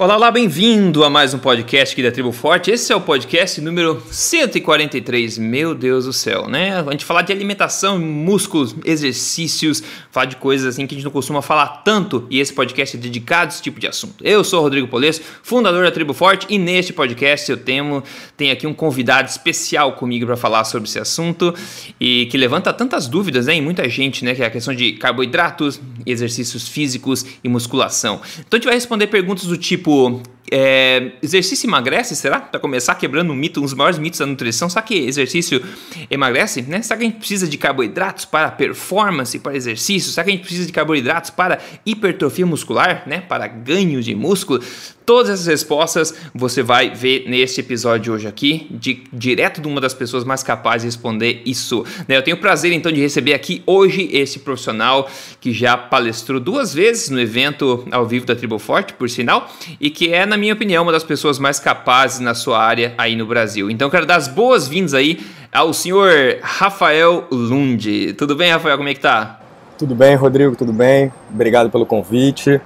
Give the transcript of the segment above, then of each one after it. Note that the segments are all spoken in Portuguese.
Olá, olá, bem-vindo a mais um podcast aqui da Tribo Forte. Esse é o podcast número 143. Meu Deus do céu, né? A gente falar de alimentação, músculos, exercícios, falar de coisas assim que a gente não costuma falar tanto e esse podcast é dedicado a esse tipo de assunto. Eu sou Rodrigo Polesso, fundador da Tribo Forte e neste podcast eu tenho, tenho aqui um convidado especial comigo para falar sobre esse assunto e que levanta tantas dúvidas né, em muita gente, né? Que é a questão de carboidratos, exercícios físicos e musculação. Então a gente vai responder perguntas do tipo tipo, é, exercício emagrece, será? Para começar quebrando um mito, um dos maiores mitos da nutrição. Será que exercício emagrece? Né? Será que a gente precisa de carboidratos para performance, para exercício? Será que a gente precisa de carboidratos para hipertrofia muscular, né? para ganho de músculo? Todas essas respostas você vai ver neste episódio de hoje aqui, de, direto de uma das pessoas mais capazes de responder isso. Né? Eu tenho o prazer então de receber aqui hoje esse profissional que já palestrou duas vezes no evento ao vivo da Tribo Forte, por sinal, e que é, na minha opinião, uma das pessoas mais capazes na sua área aí no Brasil. Então quero dar as boas-vindas aí ao senhor Rafael Lund. Tudo bem, Rafael? Como é que tá? Tudo bem, Rodrigo, tudo bem. Obrigado pelo convite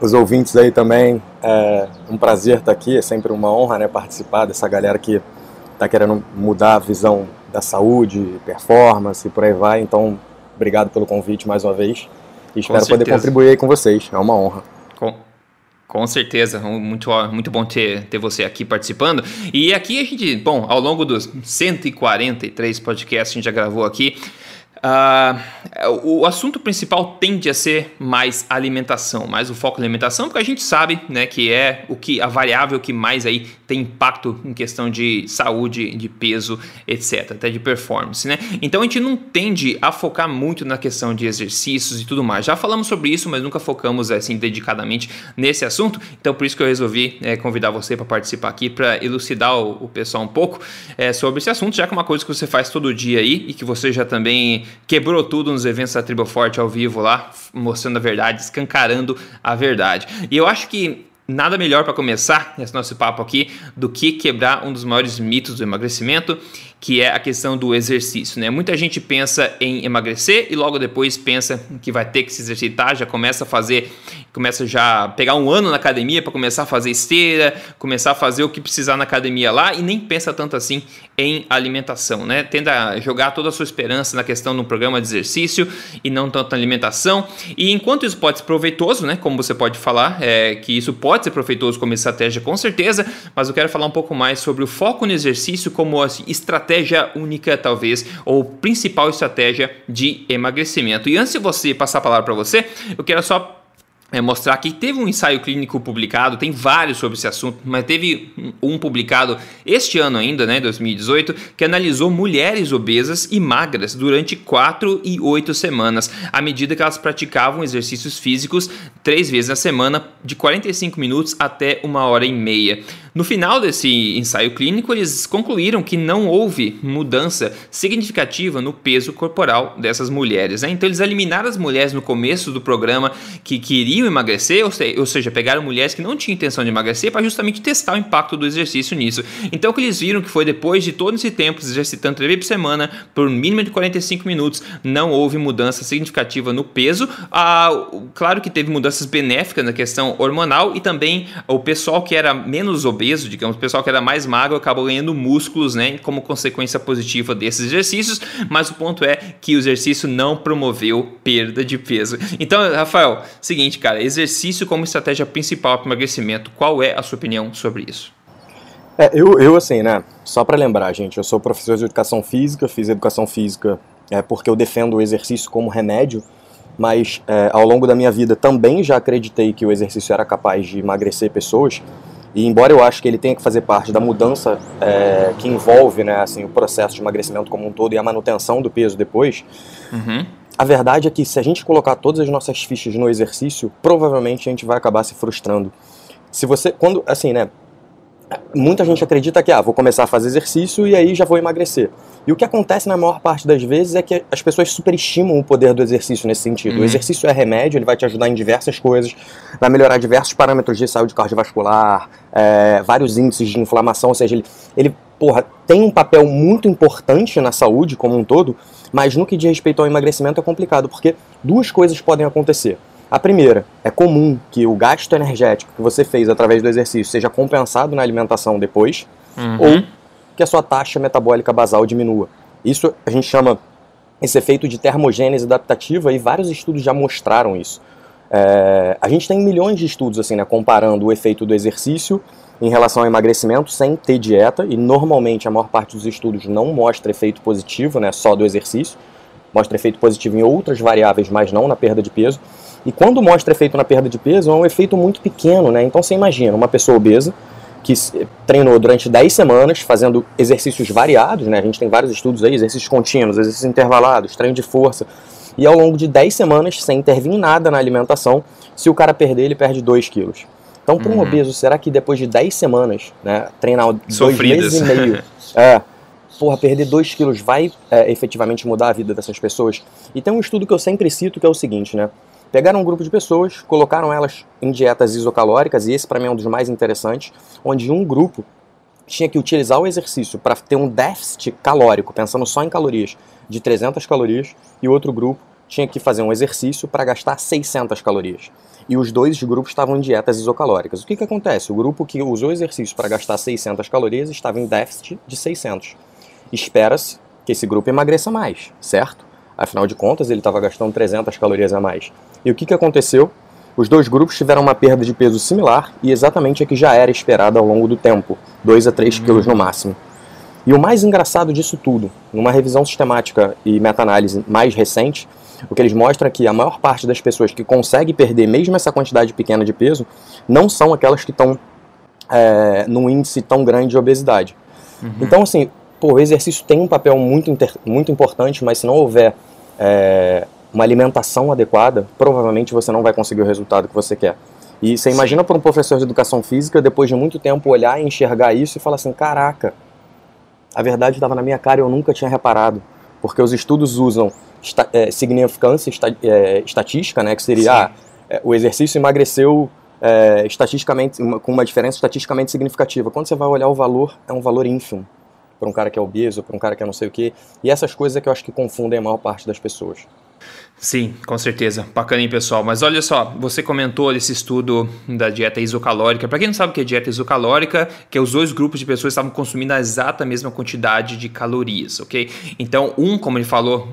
os ouvintes aí também. É um prazer estar aqui, é sempre uma honra né, participar dessa galera que está querendo mudar a visão da saúde, performance e por aí vai. Então, obrigado pelo convite mais uma vez e espero poder contribuir aí com vocês. É uma honra. Com, com certeza, muito, muito bom ter, ter você aqui participando. E aqui a gente, bom, ao longo dos 143 podcasts que a gente já gravou aqui, Uh, o assunto principal tende a ser mais alimentação, mais o foco alimentação, porque a gente sabe né, que é o que a variável que mais aí tem impacto em questão de saúde, de peso, etc., até de performance. Né? Então a gente não tende a focar muito na questão de exercícios e tudo mais. Já falamos sobre isso, mas nunca focamos assim dedicadamente nesse assunto. Então por isso que eu resolvi é, convidar você para participar aqui para elucidar o, o, pessoal um pouco é, sobre esse assunto, já que é uma coisa que você faz todo dia aí e que você já também quebrou tudo nos eventos da Tribo Forte ao vivo lá, mostrando a verdade, escancarando a verdade. E eu acho que nada melhor para começar esse nosso papo aqui do que quebrar um dos maiores mitos do emagrecimento, que é a questão do exercício. Né? Muita gente pensa em emagrecer e logo depois pensa que vai ter que se exercitar, já começa a fazer, começa já a pegar um ano na academia para começar a fazer esteira, começar a fazer o que precisar na academia lá e nem pensa tanto assim em alimentação, né? Tenda jogar toda a sua esperança na questão de um programa de exercício e não tanto na alimentação. E enquanto isso pode ser proveitoso, né? Como você pode falar, é, que isso pode ser proveitoso como estratégia, com certeza, mas eu quero falar um pouco mais sobre o foco no exercício como assim, estratégia estratégia única, talvez, ou principal estratégia de emagrecimento. E antes de você passar a palavra para você, eu quero só é, mostrar que teve um ensaio clínico publicado, tem vários sobre esse assunto, mas teve um publicado este ano ainda, né, 2018, que analisou mulheres obesas e magras durante 4 e 8 semanas, à medida que elas praticavam exercícios físicos três vezes na semana, de 45 minutos até uma hora e meia. No final desse ensaio clínico, eles concluíram que não houve mudança significativa no peso corporal dessas mulheres. Né? Então, eles eliminaram as mulheres no começo do programa que queriam emagrecer, ou seja, pegaram mulheres que não tinham intenção de emagrecer para justamente testar o impacto do exercício nisso. Então, o que eles viram que foi depois de todo esse tempo exercitando três vezes por semana por um mínimo de 45 minutos, não houve mudança significativa no peso. Ah, claro que teve mudanças benéficas na questão hormonal e também o pessoal que era menos obeso peso, digamos, o pessoal que era mais magro acabou ganhando músculos, né, como consequência positiva desses exercícios, mas o ponto é que o exercício não promoveu perda de peso. Então, Rafael, seguinte, cara, exercício como estratégia principal para emagrecimento, qual é a sua opinião sobre isso? É, eu, eu assim, né, só para lembrar, gente, eu sou professor de educação física, fiz educação física é, porque eu defendo o exercício como remédio, mas é, ao longo da minha vida também já acreditei que o exercício era capaz de emagrecer pessoas, e embora eu acho que ele tenha que fazer parte da mudança é, que envolve né, assim, o processo de emagrecimento como um todo e a manutenção do peso depois, uhum. a verdade é que se a gente colocar todas as nossas fichas no exercício, provavelmente a gente vai acabar se frustrando. Se você, quando, assim, né, muita gente acredita que, ah, vou começar a fazer exercício e aí já vou emagrecer. E o que acontece na maior parte das vezes é que as pessoas superestimam o poder do exercício nesse sentido. Uhum. O exercício é remédio, ele vai te ajudar em diversas coisas, vai melhorar diversos parâmetros de saúde cardiovascular, é, vários índices de inflamação, ou seja, ele, ele porra, tem um papel muito importante na saúde como um todo, mas no que diz respeito ao emagrecimento é complicado, porque duas coisas podem acontecer. A primeira, é comum que o gasto energético que você fez através do exercício seja compensado na alimentação depois, uhum. ou que a sua taxa metabólica basal diminua. Isso a gente chama esse efeito de termogênese adaptativa e vários estudos já mostraram isso. É, a gente tem milhões de estudos assim, né, comparando o efeito do exercício em relação ao emagrecimento sem ter dieta, e normalmente a maior parte dos estudos não mostra efeito positivo, né, só do exercício, mostra efeito positivo em outras variáveis, mas não na perda de peso. E quando mostra efeito na perda de peso, é um efeito muito pequeno, né? Então você imagina uma pessoa obesa que treinou durante 10 semanas fazendo exercícios variados, né? A gente tem vários estudos aí, exercícios contínuos, exercícios intervalados, treino de força. E ao longo de 10 semanas, sem intervir em nada na alimentação, se o cara perder, ele perde 2 quilos. Então, para um uhum. obeso, será que depois de 10 semanas, né, treinar dois meses e meio, é, porra, perder 2 quilos vai é, efetivamente mudar a vida dessas pessoas? E tem um estudo que eu sempre cito que é o seguinte, né? Pegaram um grupo de pessoas, colocaram elas em dietas isocalóricas, e esse para mim é um dos mais interessantes, onde um grupo tinha que utilizar o exercício para ter um déficit calórico, pensando só em calorias, de 300 calorias, e outro grupo tinha que fazer um exercício para gastar 600 calorias. E os dois grupos estavam em dietas isocalóricas. O que, que acontece? O grupo que usou o exercício para gastar 600 calorias estava em déficit de 600. Espera-se que esse grupo emagreça mais, certo? Afinal de contas, ele estava gastando 300 calorias a mais. E o que, que aconteceu? Os dois grupos tiveram uma perda de peso similar e exatamente a que já era esperada ao longo do tempo, 2 a 3 quilos no máximo. E o mais engraçado disso tudo, numa revisão sistemática e meta-análise mais recente, o que eles mostram é que a maior parte das pessoas que consegue perder mesmo essa quantidade pequena de peso não são aquelas que estão é, num índice tão grande de obesidade. Uhum. Então, assim, pô, o exercício tem um papel muito, muito importante, mas se não houver é, uma alimentação adequada, provavelmente você não vai conseguir o resultado que você quer. E você imagina para um professor de educação física, depois de muito tempo, olhar e enxergar isso e falar assim: caraca, a verdade estava na minha cara e eu nunca tinha reparado. Porque os estudos usam esta, é, significância esta, é, estatística, né, que seria ah, é, o exercício emagreceu é, estatisticamente, uma, com uma diferença estatisticamente significativa. Quando você vai olhar o valor, é um valor ínfimo para um cara que é obeso, para um cara que é não sei o quê. E essas coisas é que eu acho que confundem a maior parte das pessoas. Sim, com certeza. Bacana, hein, pessoal? Mas olha só, você comentou esse estudo da dieta isocalórica. Para quem não sabe o que é dieta isocalórica, que é os dois grupos de pessoas estavam consumindo a exata mesma quantidade de calorias, ok? Então, um, como ele falou,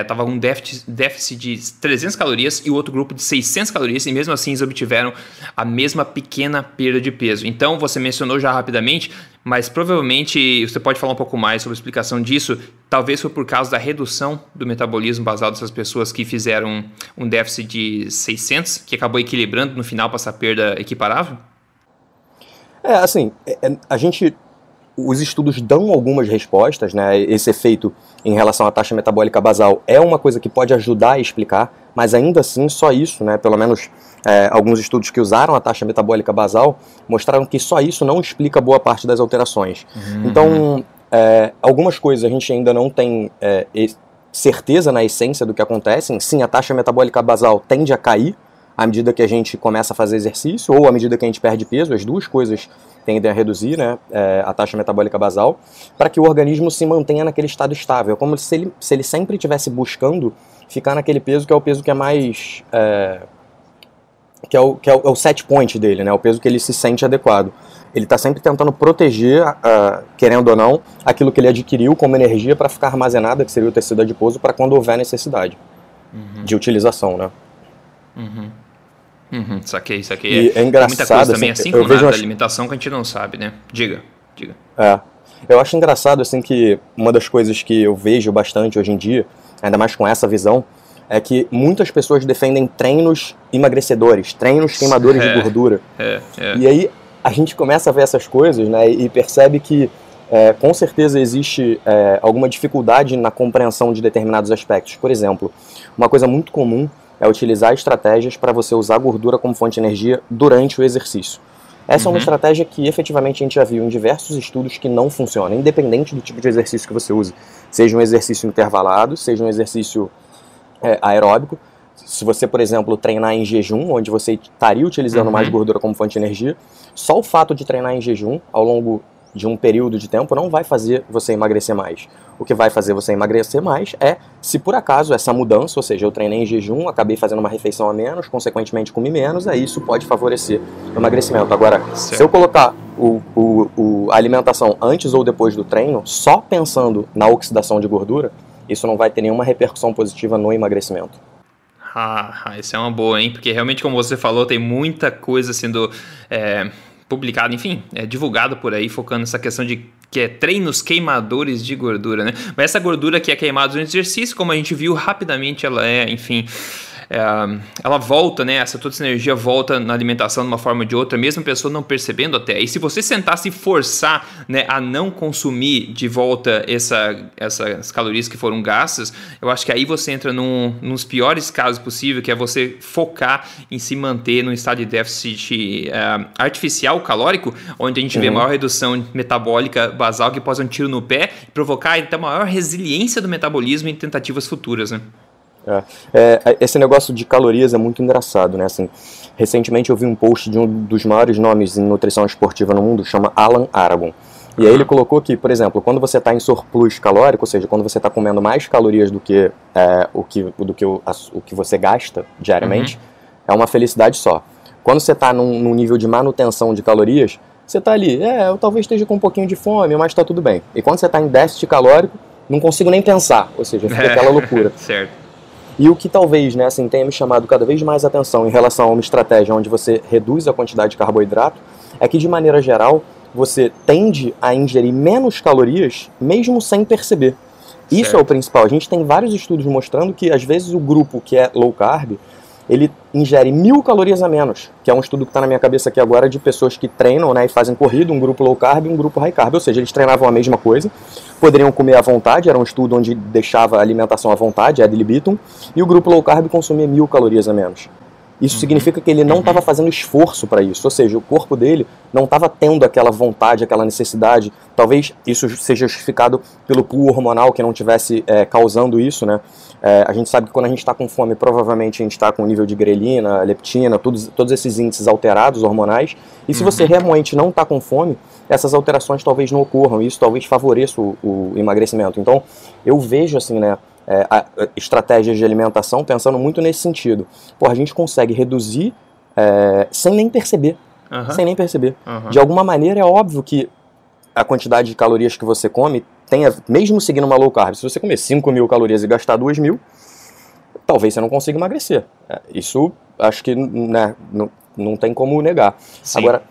estava é, um déficit, déficit de 300 calorias e o outro grupo de 600 calorias, e mesmo assim eles obtiveram a mesma pequena perda de peso. Então, você mencionou já rapidamente, mas provavelmente você pode falar um pouco mais sobre a explicação disso. Talvez foi por causa da redução do metabolismo basal dessas pessoas que fizeram um déficit de 600, que acabou equilibrando no final para essa perda equiparável? É, assim, é, é, a gente. Os estudos dão algumas respostas, né? Esse efeito em relação à taxa metabólica basal é uma coisa que pode ajudar a explicar, mas ainda assim, só isso, né? Pelo menos é, alguns estudos que usaram a taxa metabólica basal mostraram que só isso não explica boa parte das alterações. Uhum. Então, é, algumas coisas a gente ainda não tem é, certeza na essência do que acontece. Sim, a taxa metabólica basal tende a cair à medida que a gente começa a fazer exercício ou à medida que a gente perde peso. As duas coisas tendem a reduzir né, é, a taxa metabólica basal para que o organismo se mantenha naquele estado estável. É como se ele, se ele sempre estivesse buscando ficar naquele peso que é o peso que é mais. É, que é o, que é o, é o set point dele, né, o peso que ele se sente adequado. Ele está sempre tentando proteger, uh, querendo ou não, aquilo que ele adquiriu como energia para ficar armazenada, que seria o tecido adiposo, para quando houver necessidade uhum. de utilização, né? Uhum. Uhum, saquei, saquei. E é, é engraçado. Muita coisa também, assim, assim como nada, alimentação que a gente não sabe, né? Diga, diga. É. Eu acho engraçado, assim, que uma das coisas que eu vejo bastante hoje em dia, ainda mais com essa visão, é que muitas pessoas defendem treinos emagrecedores, treinos queimadores é, de gordura. É, é. E aí a gente começa a ver essas coisas né, e percebe que é, com certeza existe é, alguma dificuldade na compreensão de determinados aspectos. Por exemplo, uma coisa muito comum é utilizar estratégias para você usar gordura como fonte de energia durante o exercício. Essa uhum. é uma uhum. estratégia que efetivamente a gente já viu em diversos estudos que não funciona, independente do tipo de exercício que você use. Seja um exercício intervalado, seja um exercício é, aeróbico. Se você, por exemplo, treinar em jejum, onde você estaria utilizando uhum. mais gordura como fonte de energia, só o fato de treinar em jejum ao longo de um período de tempo não vai fazer você emagrecer mais. O que vai fazer você emagrecer mais é se por acaso essa mudança, ou seja, eu treinei em jejum, acabei fazendo uma refeição a menos, consequentemente comi menos, aí isso pode favorecer o emagrecimento. Agora, certo. se eu colocar o, o, o, a alimentação antes ou depois do treino, só pensando na oxidação de gordura, isso não vai ter nenhuma repercussão positiva no emagrecimento. Ah, isso é uma boa, hein? Porque realmente, como você falou, tem muita coisa sendo é, publicada, enfim, é, divulgado por aí, focando nessa questão de que é treinos queimadores de gordura, né? Mas essa gordura que é queimada no exercício, como a gente viu rapidamente, ela é, enfim, ela volta, né? Essa toda essa energia volta na alimentação de uma forma ou de outra, mesmo a pessoa não percebendo até. E se você sentar se forçar né, a não consumir de volta essa, essas calorias que foram gastas, eu acho que aí você entra num, nos piores casos possíveis, que é você focar em se manter num estado de déficit uh, artificial calórico, onde a gente uhum. vê maior redução metabólica basal que pode dar um tiro no pé e provocar então maior resiliência do metabolismo em tentativas futuras, né? É. É, esse negócio de calorias é muito engraçado, né? Assim, recentemente eu vi um post de um dos maiores nomes em nutrição esportiva no mundo, chama Alan Aragon. E aí ele colocou que, por exemplo, quando você está em surplus calórico, ou seja, quando você está comendo mais calorias do que, é, o, que, do que o, a, o que você gasta diariamente, uhum. é uma felicidade só. Quando você está num, num, nível de manutenção de calorias, você está ali, é, eu talvez esteja com um pouquinho de fome, mas está tudo bem. E quando você está em déficit calórico, não consigo nem pensar, ou seja, fica aquela loucura. certo. E o que talvez né, assim, tenha me chamado cada vez mais atenção em relação a uma estratégia onde você reduz a quantidade de carboidrato é que, de maneira geral, você tende a ingerir menos calorias mesmo sem perceber. Isso certo. é o principal. A gente tem vários estudos mostrando que, às vezes, o grupo que é low carb ele ingere mil calorias a menos, que é um estudo que está na minha cabeça aqui agora de pessoas que treinam né, e fazem corrida, um grupo low carb e um grupo high carb, ou seja, eles treinavam a mesma coisa, poderiam comer à vontade, era um estudo onde deixava a alimentação à vontade, ad libitum, e o grupo low carb consumia mil calorias a menos. Isso uhum. significa que ele não estava uhum. fazendo esforço para isso, ou seja, o corpo dele não estava tendo aquela vontade, aquela necessidade. Talvez isso seja justificado pelo pool hormonal que não tivesse é, causando isso, né? É, a gente sabe que quando a gente está com fome, provavelmente a gente está com nível de grelina, leptina, todos, todos esses índices alterados hormonais. E se uhum. você realmente não está com fome, essas alterações talvez não ocorram. E isso talvez favoreça o, o emagrecimento. Então, eu vejo assim, né? É, a, estratégias de alimentação pensando muito nesse sentido. Pô, a gente consegue reduzir é, sem nem perceber. Sem nem perceber. De alguma maneira, é óbvio que a quantidade de calorias que você come tenha, mesmo seguindo uma low carb, se você comer 5 mil calorias e gastar 2 mil, talvez você não consiga emagrecer. É, isso acho que né, não, não tem como negar. Sim. Agora,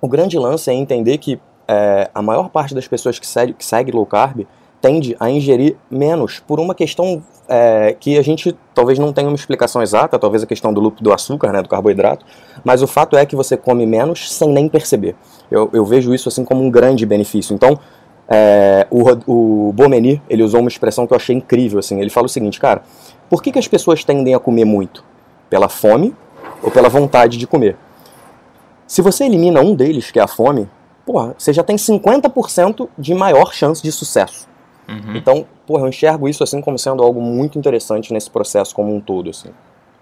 o grande lance é entender que é, a maior parte das pessoas que segue, que segue low carb tende a ingerir menos por uma questão é, que a gente talvez não tenha uma explicação exata, talvez a questão do lupo do açúcar, né, do carboidrato, mas o fato é que você come menos sem nem perceber. Eu, eu vejo isso assim como um grande benefício. Então, é, o, o Bomeni, ele usou uma expressão que eu achei incrível, assim, ele fala o seguinte, cara, por que, que as pessoas tendem a comer muito? Pela fome ou pela vontade de comer? Se você elimina um deles, que é a fome, porra, você já tem 50% de maior chance de sucesso. Uhum. Então, porra, eu enxergo isso assim como sendo algo muito interessante nesse processo como um todo, assim.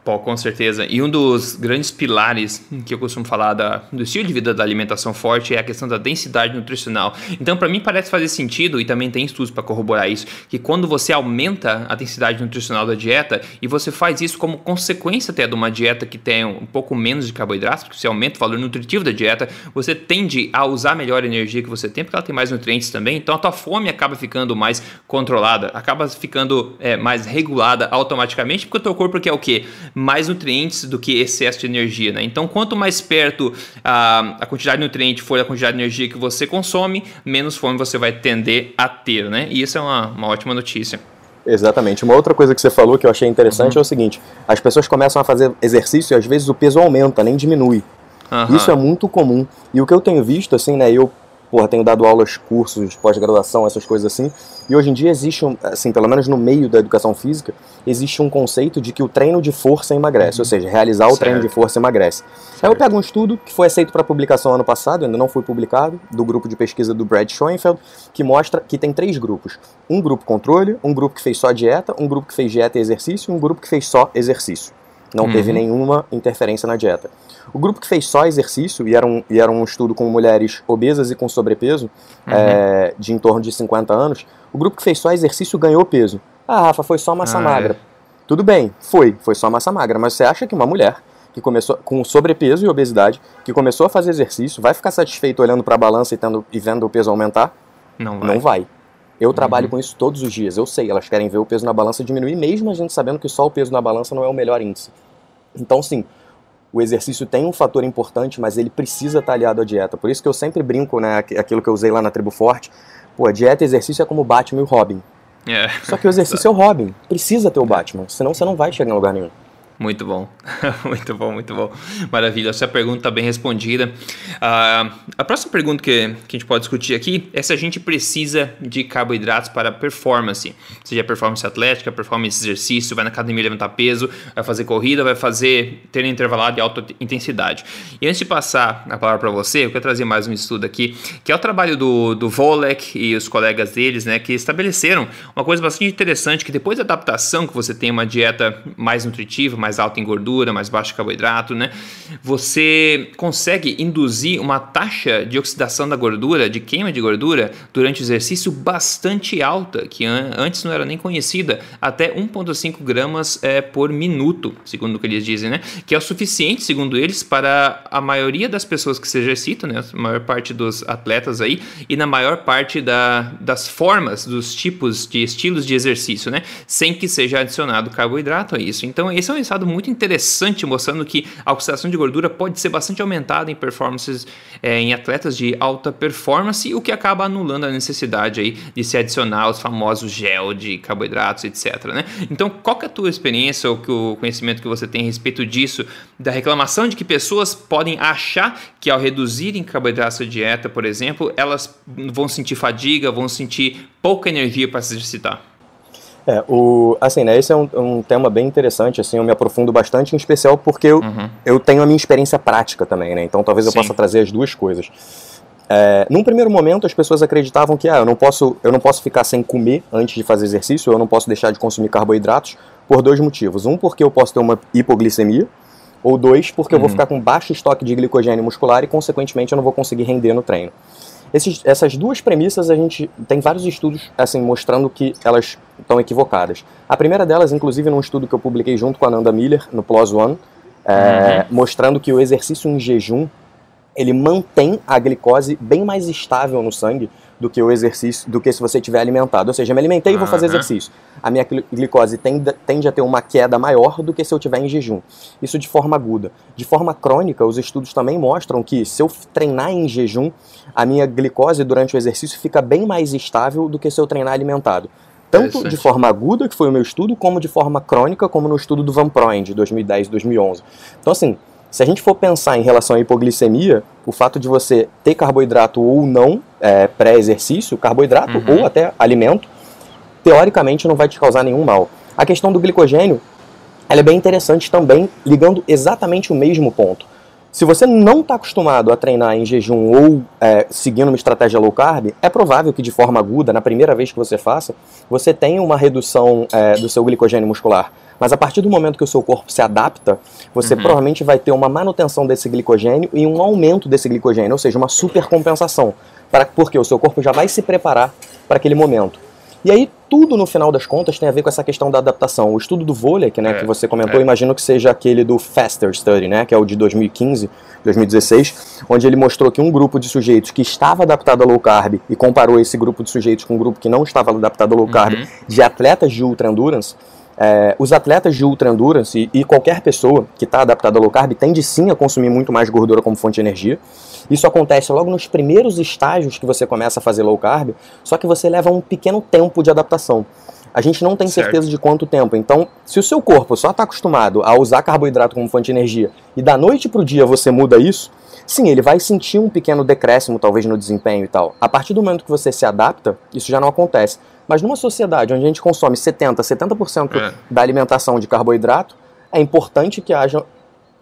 Pô, com certeza. E um dos grandes pilares que eu costumo falar da, do estilo de vida da alimentação forte é a questão da densidade nutricional. Então, para mim, parece fazer sentido, e também tem estudos para corroborar isso, que quando você aumenta a densidade nutricional da dieta e você faz isso como consequência até de uma dieta que tem um pouco menos de carboidratos, porque você aumenta o valor nutritivo da dieta, você tende a usar melhor a energia que você tem, porque ela tem mais nutrientes também. Então, a tua fome acaba ficando mais controlada, acaba ficando é, mais regulada automaticamente, porque o teu corpo quer o quê? Mais nutrientes do que excesso de energia. Né? Então, quanto mais perto a, a quantidade de nutriente for a quantidade de energia que você consome, menos fome você vai tender a ter. Né? E isso é uma, uma ótima notícia. Exatamente. Uma outra coisa que você falou que eu achei interessante uhum. é o seguinte: as pessoas começam a fazer exercício e às vezes o peso aumenta, nem diminui. Uhum. Isso é muito comum. E o que eu tenho visto, assim, né, eu porra, tenho dado aulas, cursos, pós-graduação, essas coisas assim. E hoje em dia existe, um, assim, pelo menos no meio da educação física, existe um conceito de que o treino de força emagrece, uhum. ou seja, realizar o certo. treino de força emagrece. Certo. Aí eu pego um estudo que foi aceito para publicação ano passado, ainda não foi publicado, do grupo de pesquisa do Brad Schoenfeld, que mostra que tem três grupos. Um grupo controle, um grupo que fez só dieta, um grupo que fez dieta e exercício e um grupo que fez só exercício. Não uhum. teve nenhuma interferência na dieta. O grupo que fez só exercício, e era um, e era um estudo com mulheres obesas e com sobrepeso, uhum. é, de em torno de 50 anos, o grupo que fez só exercício ganhou peso. Ah, Rafa, foi só massa ah, é. magra. É. Tudo bem, foi, foi só massa magra, mas você acha que uma mulher que começou com sobrepeso e obesidade, que começou a fazer exercício, vai ficar satisfeito olhando para a balança e, tendo, e vendo o peso aumentar? Não vai. Não vai. Eu uhum. trabalho com isso todos os dias, eu sei, elas querem ver o peso na balança diminuir, mesmo a gente sabendo que só o peso na balança não é o melhor índice. Então, sim, o exercício tem um fator importante, mas ele precisa estar aliado à dieta. Por isso que eu sempre brinco, né, aquilo que eu usei lá na Tribo Forte, pô, dieta e exercício é como Batman e o Robin. É. Só que o exercício é o Robin, precisa ter o Batman, senão você não vai chegar em lugar nenhum. Muito bom, muito bom, muito bom. Maravilha, essa pergunta está bem respondida. Uh, a próxima pergunta que, que a gente pode discutir aqui é se a gente precisa de carboidratos para performance, seja performance atlética, performance exercício, vai na academia levantar peso, vai fazer corrida, vai fazer treino intervalado de alta intensidade. E antes de passar a palavra para você, eu quero trazer mais um estudo aqui, que é o trabalho do, do Volek e os colegas deles, né, que estabeleceram uma coisa bastante interessante, que depois da adaptação, que você tem uma dieta mais nutritiva, mais alta em gordura, mais baixo em carboidrato, né? Você consegue induzir uma taxa de oxidação da gordura, de queima de gordura, durante o exercício bastante alta, que an antes não era nem conhecida, até 1,5 gramas é, por minuto, segundo o que eles dizem, né? Que é o suficiente, segundo eles, para a maioria das pessoas que se exercitam, né? A maior parte dos atletas aí, e na maior parte da, das formas, dos tipos de estilos de exercício, né? Sem que seja adicionado carboidrato a isso. Então, esse é um resultado muito interessante mostrando que a oxidação de gordura pode ser bastante aumentada em performances é, em atletas de alta performance, o que acaba anulando a necessidade aí de se adicionar os famosos gel de carboidratos, etc. Né? Então, qual que é a tua experiência ou que o conhecimento que você tem a respeito disso, da reclamação de que pessoas podem achar que ao reduzirem carboidratos da dieta, por exemplo, elas vão sentir fadiga, vão sentir pouca energia para se exercitar? É, o, assim, né, esse é um, um, tema bem interessante, assim, eu me aprofundo bastante, em especial porque eu, uhum. eu tenho a minha experiência prática também, né, então talvez eu Sim. possa trazer as duas coisas. É, num primeiro momento, as pessoas acreditavam que ah, eu, não posso, eu não posso ficar sem comer antes de fazer exercício, eu não posso deixar de consumir carboidratos, por dois motivos. Um, porque eu posso ter uma hipoglicemia, ou dois, porque uhum. eu vou uhum. ficar com baixo estoque de glicogênio muscular e, consequentemente, eu não vou conseguir render no treino. Esses, essas duas premissas a gente tem vários estudos assim mostrando que elas estão equivocadas. A primeira delas, inclusive, num estudo que eu publiquei junto com a Nanda Miller no PLOS ONE, é, uhum. mostrando que o exercício em jejum ele mantém a glicose bem mais estável no sangue do que o exercício, do que se você tiver alimentado. Ou seja, me alimentei e vou fazer exercício. A minha glicose tende, tende a ter uma queda maior do que se eu tiver em jejum. Isso de forma aguda. De forma crônica, os estudos também mostram que se eu treinar em jejum, a minha glicose durante o exercício fica bem mais estável do que se eu treinar alimentado. Tanto de forma aguda, que foi o meu estudo, como de forma crônica, como no estudo do Van Proen, de 2010 e 2011. Então, assim, se a gente for pensar em relação à hipoglicemia, o fato de você ter carboidrato ou não é, pré-exercício, carboidrato uhum. ou até alimento, teoricamente não vai te causar nenhum mal. A questão do glicogênio ela é bem interessante também, ligando exatamente o mesmo ponto. Se você não está acostumado a treinar em jejum ou é, seguindo uma estratégia low carb, é provável que de forma aguda, na primeira vez que você faça, você tenha uma redução é, do seu glicogênio muscular. Mas a partir do momento que o seu corpo se adapta, você uhum. provavelmente vai ter uma manutenção desse glicogênio e um aumento desse glicogênio, ou seja, uma supercompensação. Para, porque o seu corpo já vai se preparar para aquele momento. E aí, tudo no final das contas tem a ver com essa questão da adaptação. O estudo do vôlei, que, né, é, que você comentou, é. imagino que seja aquele do Faster Study, né, que é o de 2015, 2016, onde ele mostrou que um grupo de sujeitos que estava adaptado a low carb e comparou esse grupo de sujeitos com um grupo que não estava adaptado a low carb uhum. de atletas de ultra endurance, é, os atletas de ultra endurance e, qualquer pessoa que está adaptada a low carb tende sim a consumir muito mais gordura como fonte de energia. Isso acontece logo nos primeiros estágios que você começa a fazer low carb, só que você leva um pequeno tempo de adaptação. A gente não tem certo. certeza de quanto tempo. Então, se o seu corpo só está acostumado a usar carboidrato como fonte de energia e da noite para o dia você muda isso, sim, ele vai sentir um pequeno decréscimo, talvez no desempenho e tal. A partir do momento que você se adapta, isso já não acontece. Mas numa sociedade onde a gente consome 70%, 70% é. da alimentação de carboidrato, é importante que haja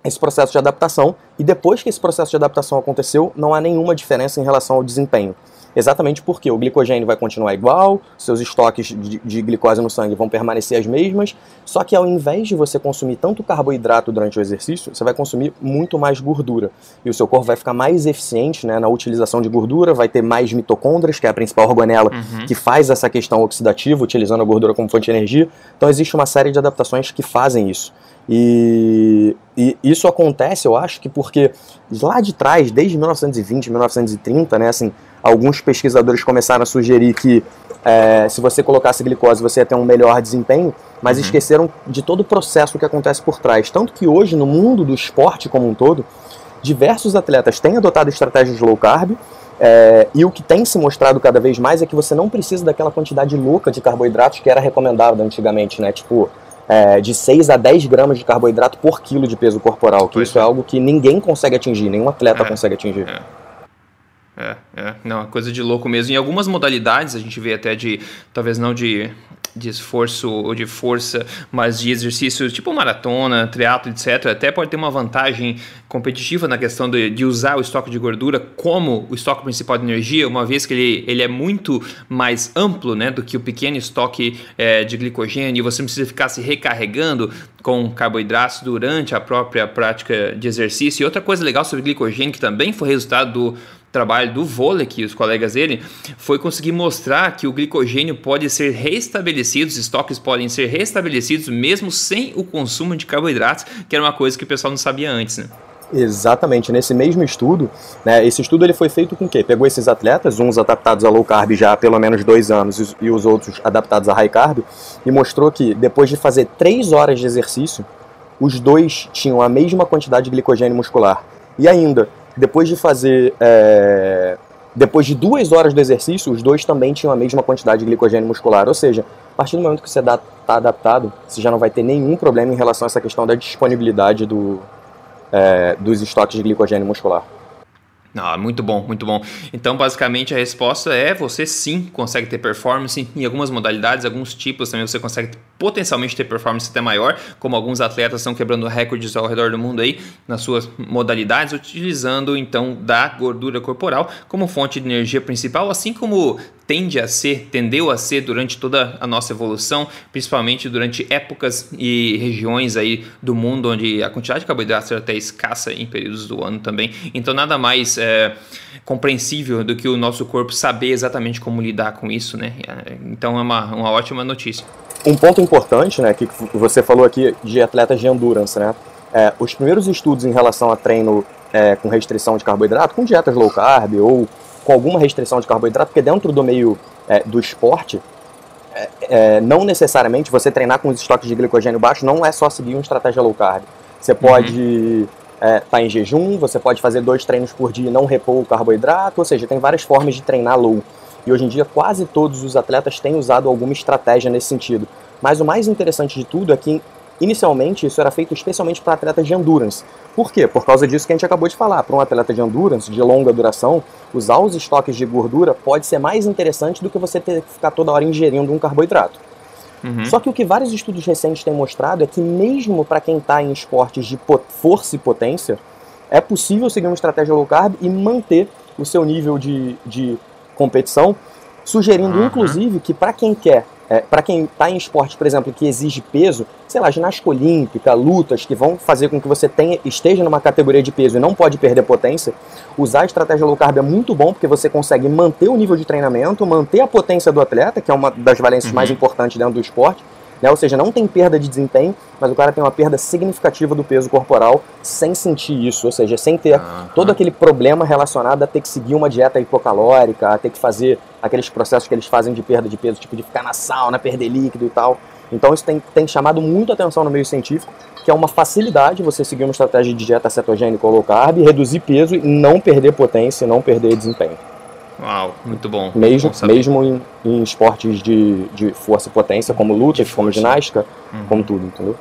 esse processo de adaptação e depois que esse processo de adaptação aconteceu, não há nenhuma diferença em relação ao desempenho. Exatamente porque o glicogênio vai continuar igual, seus estoques de, de, glicose no sangue vão permanecer as mesmas, só que ao invés de você consumir tanto carboidrato durante o exercício, você vai consumir muito mais gordura. E o seu corpo vai ficar mais eficiente né, na utilização de gordura, vai ter mais mitocôndrias, que é a principal organela uhum. que faz essa questão oxidativa, utilizando a gordura como fonte de energia. Então existe uma série de adaptações que fazem isso. E, e, isso acontece, eu acho que porque lá de trás, desde 1920, 1930, né, assim, alguns pesquisadores começaram a sugerir que é, se você colocasse glicose você ia ter um melhor desempenho, mas uhum. esqueceram de todo o processo que acontece por trás. Tanto que hoje, no mundo do esporte como um todo, diversos atletas têm adotado estratégias low carb. É, e o que tem se mostrado cada vez mais é que você não precisa daquela quantidade louca de carboidratos que era recomendada antigamente, né? Tipo, é, de 6 a 10 gramas de carboidrato por quilo de peso corporal, que pois isso é. é algo que ninguém consegue atingir, nenhum atleta é, consegue atingir. É. É, não, é coisa de louco mesmo. Em algumas modalidades, a gente vê até de, talvez não de de esforço ou de força, mas de exercícios tipo maratona, triatlo, etc., até pode ter uma vantagem competitiva na questão de, de, usar o estoque de gordura como o estoque principal de energia, uma vez que ele, ele é muito mais amplo né, do que o pequeno estoque é, de glicogênio e você precisa ficar se recarregando com carboidratos durante a própria prática de exercício. E outra coisa legal sobre glicogênio, que também foi resultado do trabalho do Volek e os colegas dele foi conseguir mostrar que o glicogênio pode ser restabelecido, os estoques podem ser restabelecidos mesmo sem o consumo de carboidratos, que era uma coisa que o pessoal não sabia antes, né? Exatamente, nesse mesmo estudo, né, esse estudo ele foi feito com o quê? Pegou esses atletas, uns adaptados a low carb já há pelo menos dois anos e os outros adaptados a high carb, e mostrou que depois de fazer três horas de exercício, os dois tinham a mesma quantidade de glicogênio muscular. E ainda, depois de fazer. É, depois de duas horas do exercício, os dois também tinham a mesma quantidade de glicogênio muscular. Ou seja, a partir do momento que você está adaptado, você já não vai ter nenhum problema em relação a essa questão da disponibilidade do, é, dos estoques de glicogênio muscular. Ah, muito bom, muito bom. Então, basicamente, a resposta é você sim consegue ter performance em algumas modalidades, alguns tipos também você consegue potencialmente ter performance até maior, como alguns atletas estão quebrando recordes ao redor do mundo aí nas suas modalidades, utilizando então da gordura corporal como fonte de energia principal, assim como tende a ser, tendeu a ser durante toda a nossa evolução, principalmente durante épocas e regiões aí do mundo onde a quantidade de carboidratos era até escassa em períodos do ano também. Então nada mais é, compreensível do que o nosso corpo saber exatamente como lidar com isso, né? Então é uma, uma ótima notícia. Um ponto importante, né, que você falou aqui de atletas de endurance, né? É, os primeiros estudos em relação a treino é, com restrição de carboidrato, com dietas low carb ou com alguma restrição de carboidrato, porque dentro do meio é, do esporte, é, é, não necessariamente você treinar com os estoques de glicogênio baixo não é só seguir uma estratégia low carb. Você pode estar uhum. é, tá em jejum, você pode fazer dois treinos por dia e não repor o carboidrato, ou seja, tem várias formas de treinar low. E hoje em dia quase todos os atletas têm usado alguma estratégia nesse sentido. Mas o mais interessante de tudo é que Inicialmente, isso era feito especialmente para atletas de endurance. Por quê? Por causa disso que a gente acabou de falar. Para um atleta de endurance, de longa duração, usar os estoques de gordura pode ser mais interessante do que você ter que ficar toda hora ingerindo um carboidrato. Uhum. Só que o que vários estudos recentes têm mostrado é que, mesmo para quem está em esportes de força e potência, é possível seguir uma estratégia low carb e manter o seu nível de, de competição, sugerindo uhum. inclusive que para quem quer é, para quem está em esporte, por exemplo, que exige peso, sei lá, ginástica olímpica, lutas que vão fazer com que você tenha, esteja numa categoria de peso e não pode perder potência, usar a estratégia low carb é muito bom porque você consegue manter o nível de treinamento, manter a potência do atleta, que é uma das valências uhum. mais importantes dentro do esporte, né? Ou seja, não tem perda de desempenho, mas o cara tem uma perda significativa do peso corporal sem sentir isso, ou seja, sem ter uhum. todo aquele problema relacionado a ter que seguir uma dieta hipocalórica, a ter que fazer aqueles processos que eles fazem de perda de peso, tipo de ficar na sauna, perder líquido e tal. Então isso tem, tem chamado muito atenção no meio científico, que é uma facilidade você seguir uma estratégia de dieta cetogênica ou low carb, reduzir peso e não perder potência, não perder desempenho. Uau, muito bom. Mesmo, bom mesmo em, em, esportes de, de força e potência, como lutas, como ginástica, uhum. como tudo, entendeu?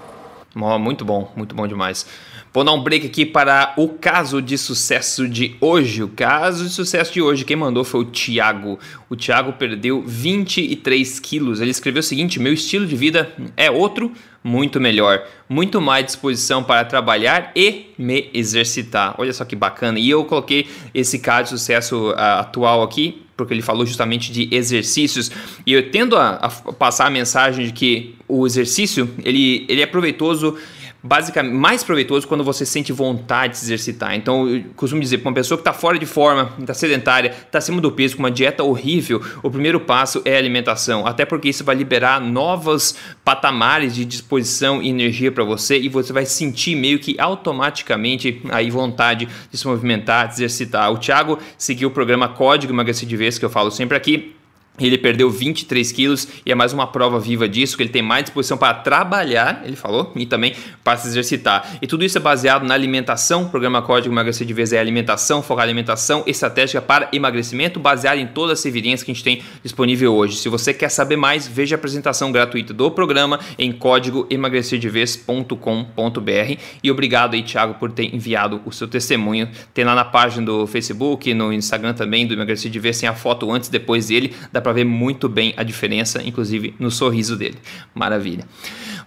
Muito bom, muito bom demais. Vou dar um break aqui para o caso de sucesso de hoje. O caso de sucesso de hoje, quem mandou foi o Thiago. O Thiago perdeu 23 quilos. Ele escreveu o seguinte: Meu estilo de vida é outro, muito melhor. Muito mais disposição para trabalhar e me exercitar. Olha só que bacana. E eu coloquei esse caso de sucesso uh, atual aqui porque ele falou justamente de exercícios. E eu tendo a, a passar a mensagem de que o exercício ele, ele é proveitoso basicamente mais proveitoso quando você sente vontade de se exercitar. Então, eu costumo dizer, para uma pessoa que está fora de forma, está sedentária, está acima do peso, com uma dieta horrível, o primeiro passo é a alimentação. Até porque isso vai liberar novos patamares de disposição e energia para você e você vai sentir meio que automaticamente aí vontade de se movimentar, de exercitar. O Thiago seguiu o programa Código Emagrecer de Vez, que eu falo sempre aqui ele perdeu 23 quilos e é mais uma prova viva disso, que ele tem mais disposição para trabalhar, ele falou, e também para se exercitar. E tudo isso é baseado na alimentação. O programa Código Emagrecer de Vez é alimentação, focar alimentação estratégica para emagrecimento, baseado em todas as evidências que a gente tem disponível hoje. Se você quer saber mais, veja a apresentação gratuita do programa em códigoemagrecerdevez.com.br. E obrigado aí, Thiago, por ter enviado o seu testemunho. Tem lá na página do Facebook, no Instagram também do Emagrecer de Vez, tem a foto antes e depois dele. Dá para ver muito bem a diferença, inclusive no sorriso dele. Maravilha.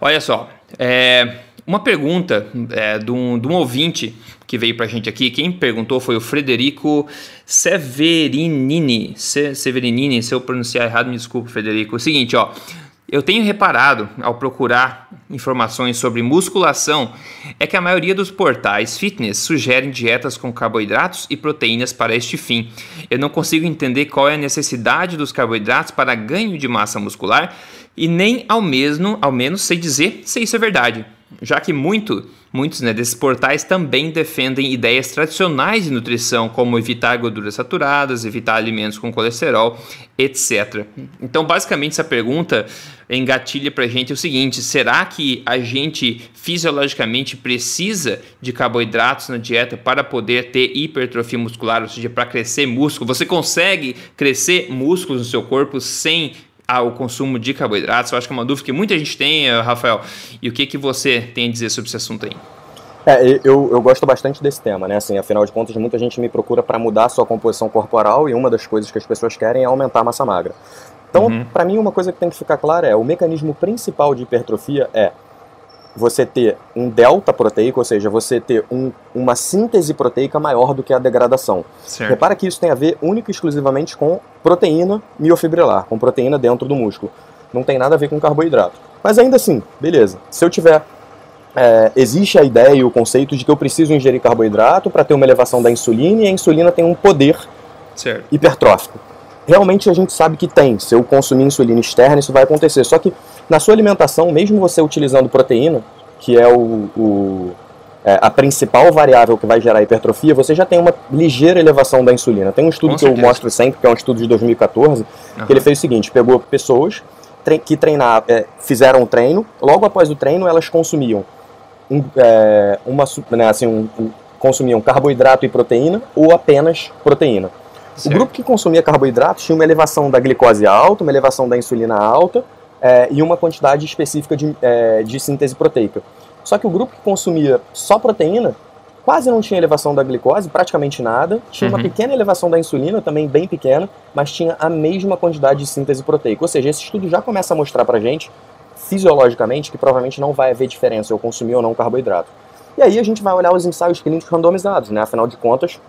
Olha só, é, uma pergunta é, de, um, de um ouvinte que veio para a gente aqui. Quem perguntou foi o Frederico Severinini. Se, Severinini, se eu pronunciar errado, me desculpe, Frederico. O seguinte, ó. Eu tenho reparado, ao procurar informações sobre musculação, é que a maioria dos portais fitness sugerem dietas com carboidratos e proteínas para este fim. Eu não consigo entender qual é a necessidade dos carboidratos para ganho de massa muscular e nem ao mesmo, ao menos sei dizer se isso é verdade já que muito, muitos né, desses portais também defendem ideias tradicionais de nutrição, como evitar gorduras saturadas, evitar alimentos com colesterol, etc. Então, basicamente, essa pergunta engatilha para a gente o seguinte: será que a gente fisiologicamente precisa de carboidratos na dieta para poder ter hipertrofia muscular, ou seja, para crescer músculo? Você consegue crescer músculos no seu corpo sem ao consumo de carboidratos? Eu acho que é uma dúvida que muita gente tem, eh, Rafael. E o que, que você tem a dizer sobre esse assunto aí? É, eu, eu gosto bastante desse tema, né? Assim, afinal de contas, muita gente me procura para mudar a sua composição corporal e uma das coisas que as pessoas querem é aumentar a massa magra. Então, uhum. para mim, uma coisa que tem que ficar clara é o mecanismo principal de hipertrofia é você ter um delta proteico, ou seja, você ter um, uma síntese proteica maior do que a degradação. Certo. Repara que isso tem a ver única e exclusivamente com proteína miofibrilar, com proteína dentro do músculo. Não tem nada a ver com carboidrato. Mas ainda assim, beleza. Se eu tiver. É, existe a ideia e o conceito de que eu preciso ingerir carboidrato para ter uma elevação da insulina e a insulina tem um poder certo. hipertrófico. Realmente a gente sabe que tem. Se eu consumir insulina externa, isso vai acontecer. Só que na sua alimentação, mesmo você utilizando proteína, que é, o, o é, a principal variável que vai gerar hipertrofia, você já tem uma ligeira elevação da insulina. Tem um estudo Com que certeza. eu mostro sempre, que é um estudo de 2014, uhum. que ele fez o seguinte: pegou pessoas que treinar, é, fizeram um treino, logo após o treino elas consumiam um, é, uma, né, assim, um, um, consumiam carboidrato e proteína ou apenas proteína. Certo. O grupo que consumia carboidrato tinha uma elevação da glicose alta, uma elevação da insulina alta é, e uma quantidade específica de, é, de síntese proteica. Só que o grupo que consumia só proteína quase não tinha elevação da glicose, praticamente nada. Tinha uhum. uma pequena elevação da insulina, também bem pequena, mas tinha a mesma quantidade de síntese proteica. Ou seja, esse estudo já começa a mostrar pra gente, fisiologicamente, que provavelmente não vai haver diferença eu consumir ou não carboidrato. E aí a gente vai olhar os ensaios clínicos randomizados, né? Afinal de contas,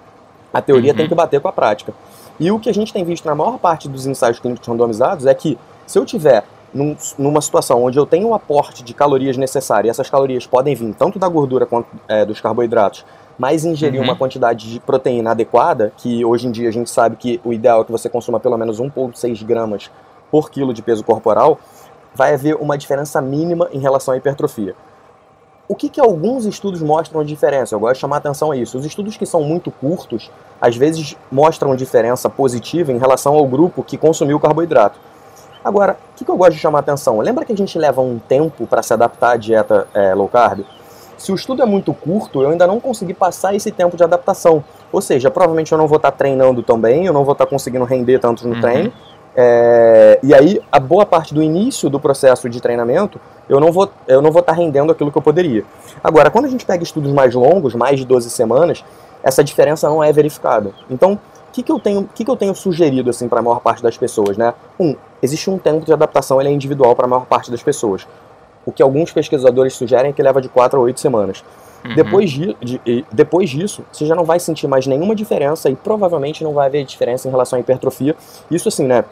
a teoria uhum. tem que bater com a prática. E o que a gente tem visto na maior parte dos ensaios clínicos randomizados é que se eu tiver num, numa situação onde eu tenho um aporte de calorias necessário, e essas calorias podem vir tanto da gordura quanto é, dos carboidratos, mas ingerir uhum. uma quantidade de proteína adequada, que hoje em dia a gente sabe que o ideal é que você consuma pelo menos 1,6 gramas por quilo de peso corporal, vai haver uma diferença mínima em relação à hipertrofia. O que, que alguns estudos mostram de diferença? Eu gosto de chamar atenção a isso. Os estudos que são muito curtos, às vezes mostram diferença positiva em relação ao grupo que consumiu carboidrato. Agora, o que, que eu gosto de chamar atenção? Lembra que a gente leva um tempo para se adaptar à dieta é, low carb? Se o estudo é muito curto, eu ainda não consegui passar esse tempo de adaptação. Ou seja, provavelmente eu não vou estar tá treinando tão bem, eu não vou estar tá conseguindo render tanto no uhum. treino. É, e aí, a boa parte do início do processo de treinamento, eu não vou eu não vou estar tá rendendo aquilo que eu poderia. Agora, quando a gente pega estudos mais longos, mais de 12 semanas, essa diferença não é verificada. Então, que, que eu tenho, que, que eu tenho sugerido assim para a maior parte das pessoas, né? Um, existe um tempo de adaptação, ele é individual para a maior parte das pessoas. O que alguns pesquisadores sugerem é que leva de 4 a 8 semanas. Uhum. Depois, de, de, depois disso, você já não vai sentir mais nenhuma diferença e provavelmente não vai haver diferença em relação à hipertrofia. Isso assim, né?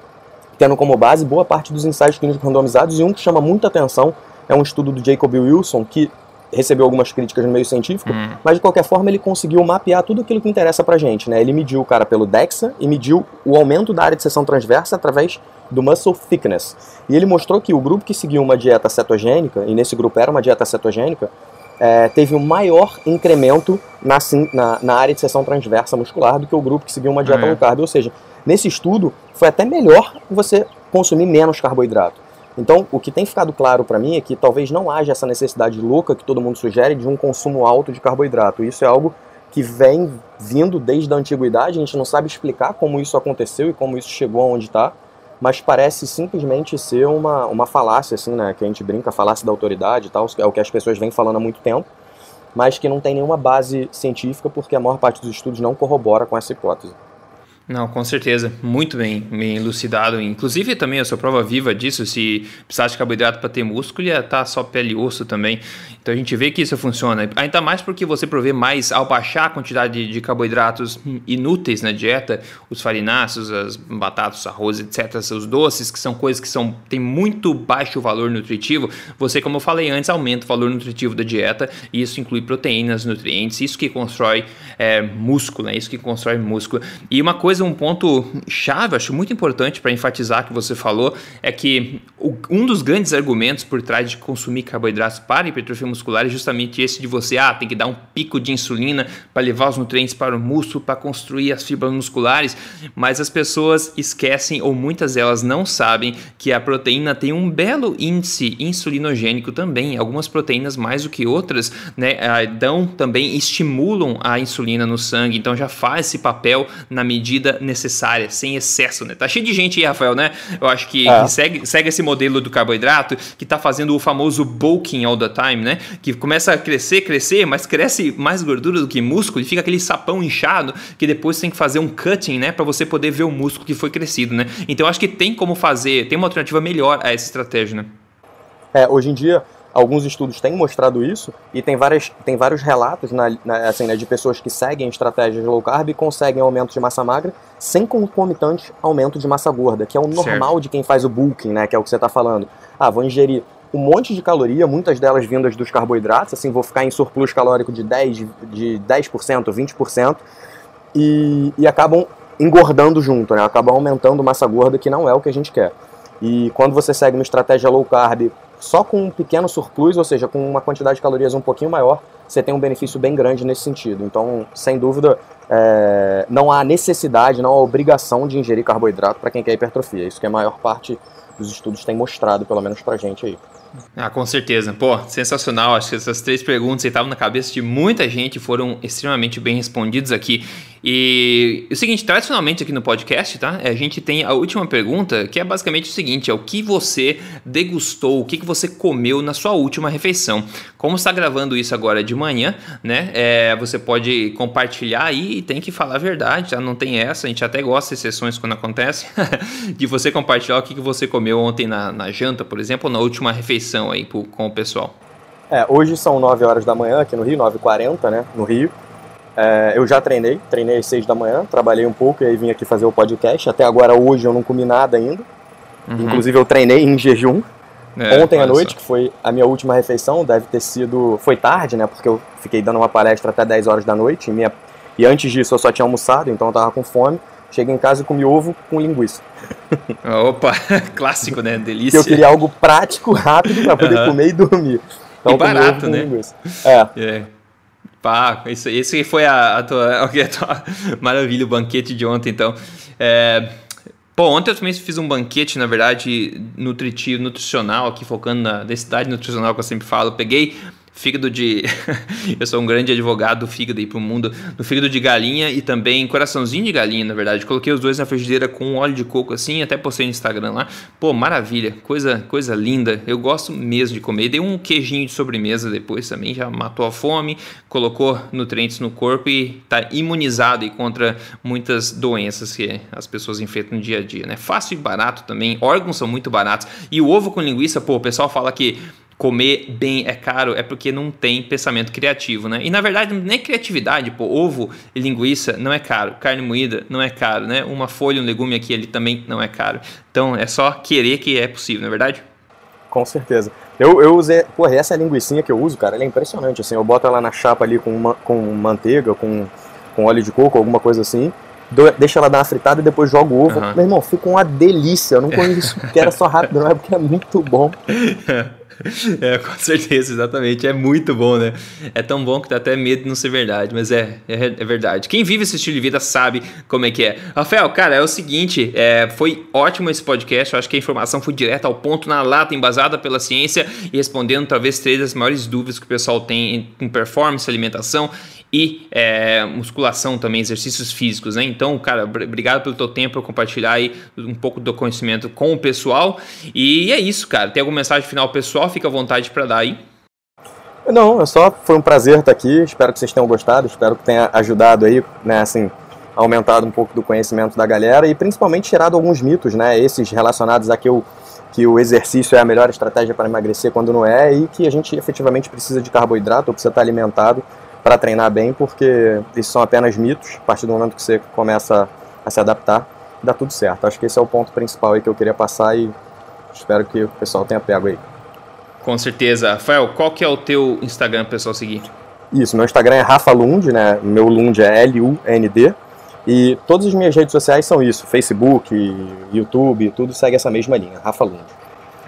Tendo como base boa parte dos ensaios clínicos randomizados e um que chama muita atenção é um estudo do Jacob Wilson que recebeu algumas críticas no meio científico, uhum. mas de qualquer forma ele conseguiu mapear tudo aquilo que interessa pra gente, né? Ele mediu o cara pelo DEXA e mediu o aumento da área de seção transversa através do muscle thickness. E ele mostrou que o grupo que seguiu uma dieta cetogênica, e nesse grupo era uma dieta cetogênica, é, teve um maior incremento na, na, na, área de seção transversa muscular do que o grupo que seguiu uma dieta é. low carb. Ou seja, nesse estudo foi até melhor você consumir menos carboidrato. Então, o que tem ficado claro para mim é que talvez não haja essa necessidade louca que todo mundo sugere de um consumo alto de carboidrato. Isso é algo que vem vindo desde a antiguidade, a gente não sabe explicar como isso aconteceu e como isso chegou aonde está, mas parece simplesmente ser uma, uma falácia, assim, né, que a gente brinca, falácia da autoridade e tal, é o que as pessoas vêm falando há muito tempo, mas que não tem nenhuma base científica porque a maior parte dos estudos não corrobora com essa hipótese. Não, com certeza. Muito bem, bem elucidado. Inclusive, também eu sou prova viva disso. Se precisar de carboidrato para ter músculo, ia estar tá só pele e osso também. Então a gente vê que isso funciona. Ainda mais porque você provê mais ao baixar a quantidade de carboidratos inúteis na dieta, os farináceos, as batatas, arroz, etc., os doces, que são coisas que são, têm muito baixo valor nutritivo. Você, como eu falei antes, aumenta o valor nutritivo da dieta. E isso inclui proteínas, nutrientes, isso que constrói é, músculo, né? Isso que constrói músculo. E uma coisa coisa, um ponto chave, acho muito importante para enfatizar que você falou, é que o, um dos grandes argumentos por trás de consumir carboidratos para hipertrofia muscular é justamente esse de você, ah, tem que dar um pico de insulina para levar os nutrientes para o músculo, para construir as fibras musculares, mas as pessoas esquecem ou muitas delas não sabem que a proteína tem um belo índice insulinogênico também. Algumas proteínas mais do que outras, né, dão também estimulam a insulina no sangue, então já faz esse papel na medida medida necessária, sem excesso, né? Tá cheio de gente aí, Rafael, né? Eu acho que, é. que segue, segue esse modelo do carboidrato, que tá fazendo o famoso bulking all the time, né? Que começa a crescer, crescer, mas cresce mais gordura do que músculo e fica aquele sapão inchado que depois tem que fazer um cutting, né? Para você poder ver o músculo que foi crescido, né? Então eu acho que tem como fazer, tem uma alternativa melhor a essa estratégia, né? É, hoje em dia alguns estudos têm mostrado isso e tem, várias, tem vários relatos na, na, assim, né, de pessoas que seguem estratégias low carb e conseguem aumento de massa magra sem concomitante aumento de massa gorda, que é o normal certo. de quem faz o bulking, né, que é o que você está falando. Ah, vou ingerir um monte de caloria, muitas delas vindas dos carboidratos, assim, vou ficar em surplus calórico de 10%, de 10% 20%, e, e acabam engordando junto, né, acabam aumentando massa gorda, que não é o que a gente quer. E quando você segue uma estratégia low carb só com um pequeno surplus, ou seja, com uma quantidade de calorias um pouquinho maior, você tem um benefício bem grande nesse sentido. Então, sem dúvida, é, não há necessidade, não há obrigação de ingerir carboidrato para quem quer hipertrofia. Isso que a maior parte dos estudos tem mostrado, pelo menos para gente aí. Ah, com certeza. Pô, sensacional. Acho que essas três perguntas estavam na cabeça de muita gente foram extremamente bem respondidas aqui. E o seguinte, tradicionalmente aqui no podcast, tá? A gente tem a última pergunta, que é basicamente o seguinte: é o que você degustou, o que, que você comeu na sua última refeição. Como está gravando isso agora de manhã, né? É, você pode compartilhar aí e tem que falar a verdade, tá? Não tem essa, a gente até gosta de sessões quando acontece, de você compartilhar o que, que você comeu ontem na, na janta, por exemplo, ou na última refeição aí pro, com o pessoal. É, hoje são 9 horas da manhã aqui no Rio, 9h40, né? No Rio. É, eu já treinei, treinei às 6 da manhã, trabalhei um pouco e aí vim aqui fazer o podcast. Até agora, hoje, eu não comi nada ainda. Uhum. Inclusive, eu treinei em jejum. É, Ontem à noite, só. que foi a minha última refeição, deve ter sido. Foi tarde, né? Porque eu fiquei dando uma palestra até 10 horas da noite. E, minha... e antes disso, eu só tinha almoçado, então eu tava com fome. Cheguei em casa e comi ovo com linguiça. Opa, clássico, né? Delícia. eu queria algo prático, rápido, para poder uhum. comer e dormir. Então, e barato, né? É. é. Pá, isso, esse foi a, a, tua, a tua maravilha, o banquete de ontem, então. É, Pô, ontem eu também fiz um banquete, na verdade, nutritivo, nutricional, aqui focando na densidade nutricional que eu sempre falo. Peguei fígado de. eu sou um grande advogado do fígado aí pro mundo. Do fígado de galinha e também coraçãozinho de galinha, na verdade. Coloquei os dois na frigideira com óleo de coco assim, até postei no Instagram lá. Pô, maravilha, coisa, coisa linda. Eu gosto mesmo de comer. Dei um queijinho de sobremesa depois também, já matou a fome, colocou nutrientes no corpo e tá imunizado aí contra muitas doenças que as pessoas enfrentam no dia a dia, né? Fácil e barato também. Órgãos são muito baratos. E o ovo com linguiça, pô, o pessoal fala que comer bem é caro é porque não tem pensamento criativo, né? E na verdade, nem criatividade, pô, ovo e linguiça não é caro, carne moída não é caro, né? Uma folha, um legume aqui ali também não é caro. Então é só querer que é possível, não é verdade? Com certeza. Eu, eu usei, porra, essa linguiça que eu uso, cara, ela é impressionante, assim, eu boto ela na chapa ali com, uma, com manteiga, com, com óleo de coco, alguma coisa assim, do, deixa ela dar uma fritada e depois jogo o ovo. Uhum. Meu irmão, fica uma delícia, eu não conheço que era só rápido, não é porque é muito bom. É, com certeza, exatamente. É muito bom, né? É tão bom que dá até medo de não ser verdade, mas é, é, é, verdade. Quem vive esse estilo de vida sabe como é que é. Rafael, cara, é o seguinte, é, foi ótimo esse podcast, eu acho que a informação foi direta ao ponto, na lata, embasada pela ciência e respondendo talvez três das maiores dúvidas que o pessoal tem em performance, alimentação e é, musculação também, exercícios físicos, né? Então, cara, obrigado pelo teu tempo, compartilhar aí um pouco do conhecimento com o pessoal. E é isso, cara. Tem alguma mensagem final pessoal? Fica à vontade para dar aí. Não, é só foi um prazer estar aqui. Espero que vocês tenham gostado. Espero que tenha ajudado aí, né? Assim, aumentado um pouco do conhecimento da galera e principalmente tirado alguns mitos, né? Esses relacionados a que o que o exercício é a melhor estratégia para emagrecer quando não é e que a gente efetivamente precisa de carboidrato precisa estar alimentado para treinar bem, porque isso são apenas mitos. A partir do momento que você começa a se adaptar, dá tudo certo. Acho que esse é o ponto principal aí que eu queria passar e espero que o pessoal tenha pego aí. Com certeza. Rafael, qual que é o teu Instagram pessoal seguir? Isso, meu Instagram é Rafa Lund, né? Meu Lund é L-U-N-D. E todas as minhas redes sociais são isso, Facebook, YouTube, tudo segue essa mesma linha, Rafa Lund.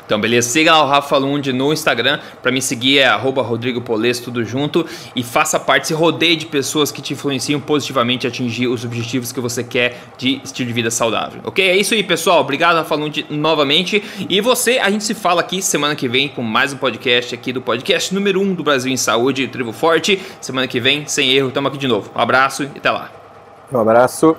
Então, beleza? Siga lá o Rafa Lund no Instagram. Para me seguir é Rodrigo Polesso, tudo junto. E faça parte, se rodeie de pessoas que te influenciam positivamente a atingir os objetivos que você quer de estilo de vida saudável. Ok? É isso aí, pessoal. Obrigado, Rafa Lund, novamente. E você, a gente se fala aqui semana que vem com mais um podcast aqui do podcast número 1 um do Brasil em Saúde, Tribo Forte. Semana que vem, sem erro, estamos aqui de novo. Um abraço e até lá. Um abraço.